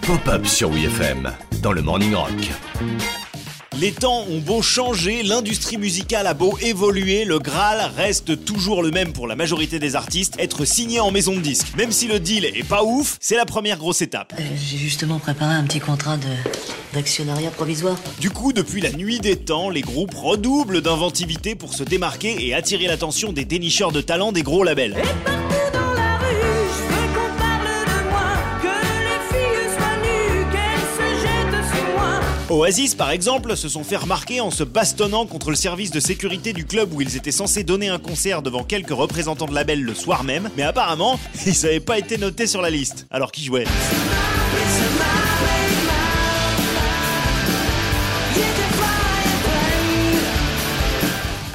Pop-up sur WFM dans le Morning Rock. Les temps ont beau changer, l'industrie musicale a beau évoluer, le Graal reste toujours le même pour la majorité des artistes, être signé en maison de disque. Même si le deal est pas ouf, c'est la première grosse étape. Euh, J'ai justement préparé un petit contrat de d'actionnariat provisoire. Du coup, depuis la nuit des temps, les groupes redoublent d'inventivité pour se démarquer et attirer l'attention des dénicheurs de talent des gros labels. Partout Oasis, par exemple, se sont fait remarquer en se bastonnant contre le service de sécurité du club où ils étaient censés donner un concert devant quelques représentants de label le soir même, mais apparemment, ils n'avaient pas été notés sur la liste, alors qu'ils jouaient.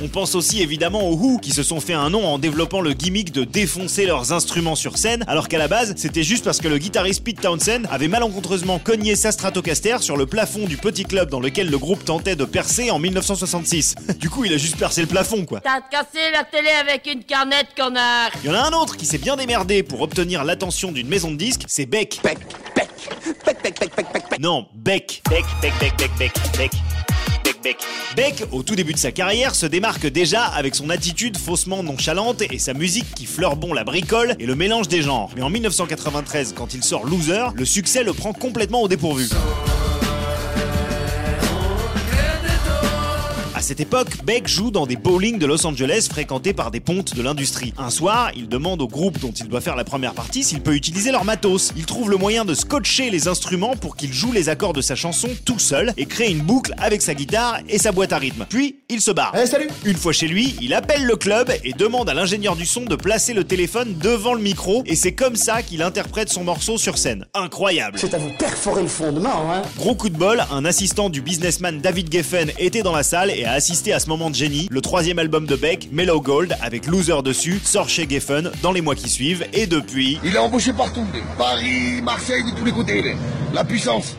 On pense aussi évidemment aux Who qui se sont fait un nom en développant le gimmick de défoncer leurs instruments sur scène, alors qu'à la base c'était juste parce que le guitariste Pete Townsend avait malencontreusement cogné sa Stratocaster sur le plafond du petit club dans lequel le groupe tentait de percer en 1966. Du coup il a juste percé le plafond quoi. T'as cassé la télé avec une canette, connard Il y en a un autre qui s'est bien démerdé pour obtenir l'attention d'une maison de disques, c'est Beck. Beck, Beck, Beck, Beck, Beck, Beck, Beck, Non, Beck. Beck, Beck, Beck, Beck, Beck, Beck. Beck, au tout début de sa carrière, se démarque déjà avec son attitude faussement nonchalante et sa musique qui fleure bon la bricole et le mélange des genres. Mais en 1993, quand il sort Loser, le succès le prend complètement au dépourvu. Cette époque, Beck joue dans des bowling de Los Angeles fréquentés par des pontes de l'industrie. Un soir, il demande au groupe dont il doit faire la première partie s'il peut utiliser leur matos. Il trouve le moyen de scotcher les instruments pour qu'il joue les accords de sa chanson tout seul et crée une boucle avec sa guitare et sa boîte à rythme. Puis, il se barre. Eh, salut Une fois chez lui, il appelle le club et demande à l'ingénieur du son de placer le téléphone devant le micro et c'est comme ça qu'il interprète son morceau sur scène. Incroyable C'est à vous perforer le fondement, hein Gros coup de bol, un assistant du businessman David Geffen était dans la salle et a assisté à ce moment de génie. Le troisième album de Beck, Mellow Gold, avec Loser dessus, sort chez Geffen dans les mois qui suivent et depuis... Il est embauché partout, Paris, Marseille, de tous les côtés, la puissance.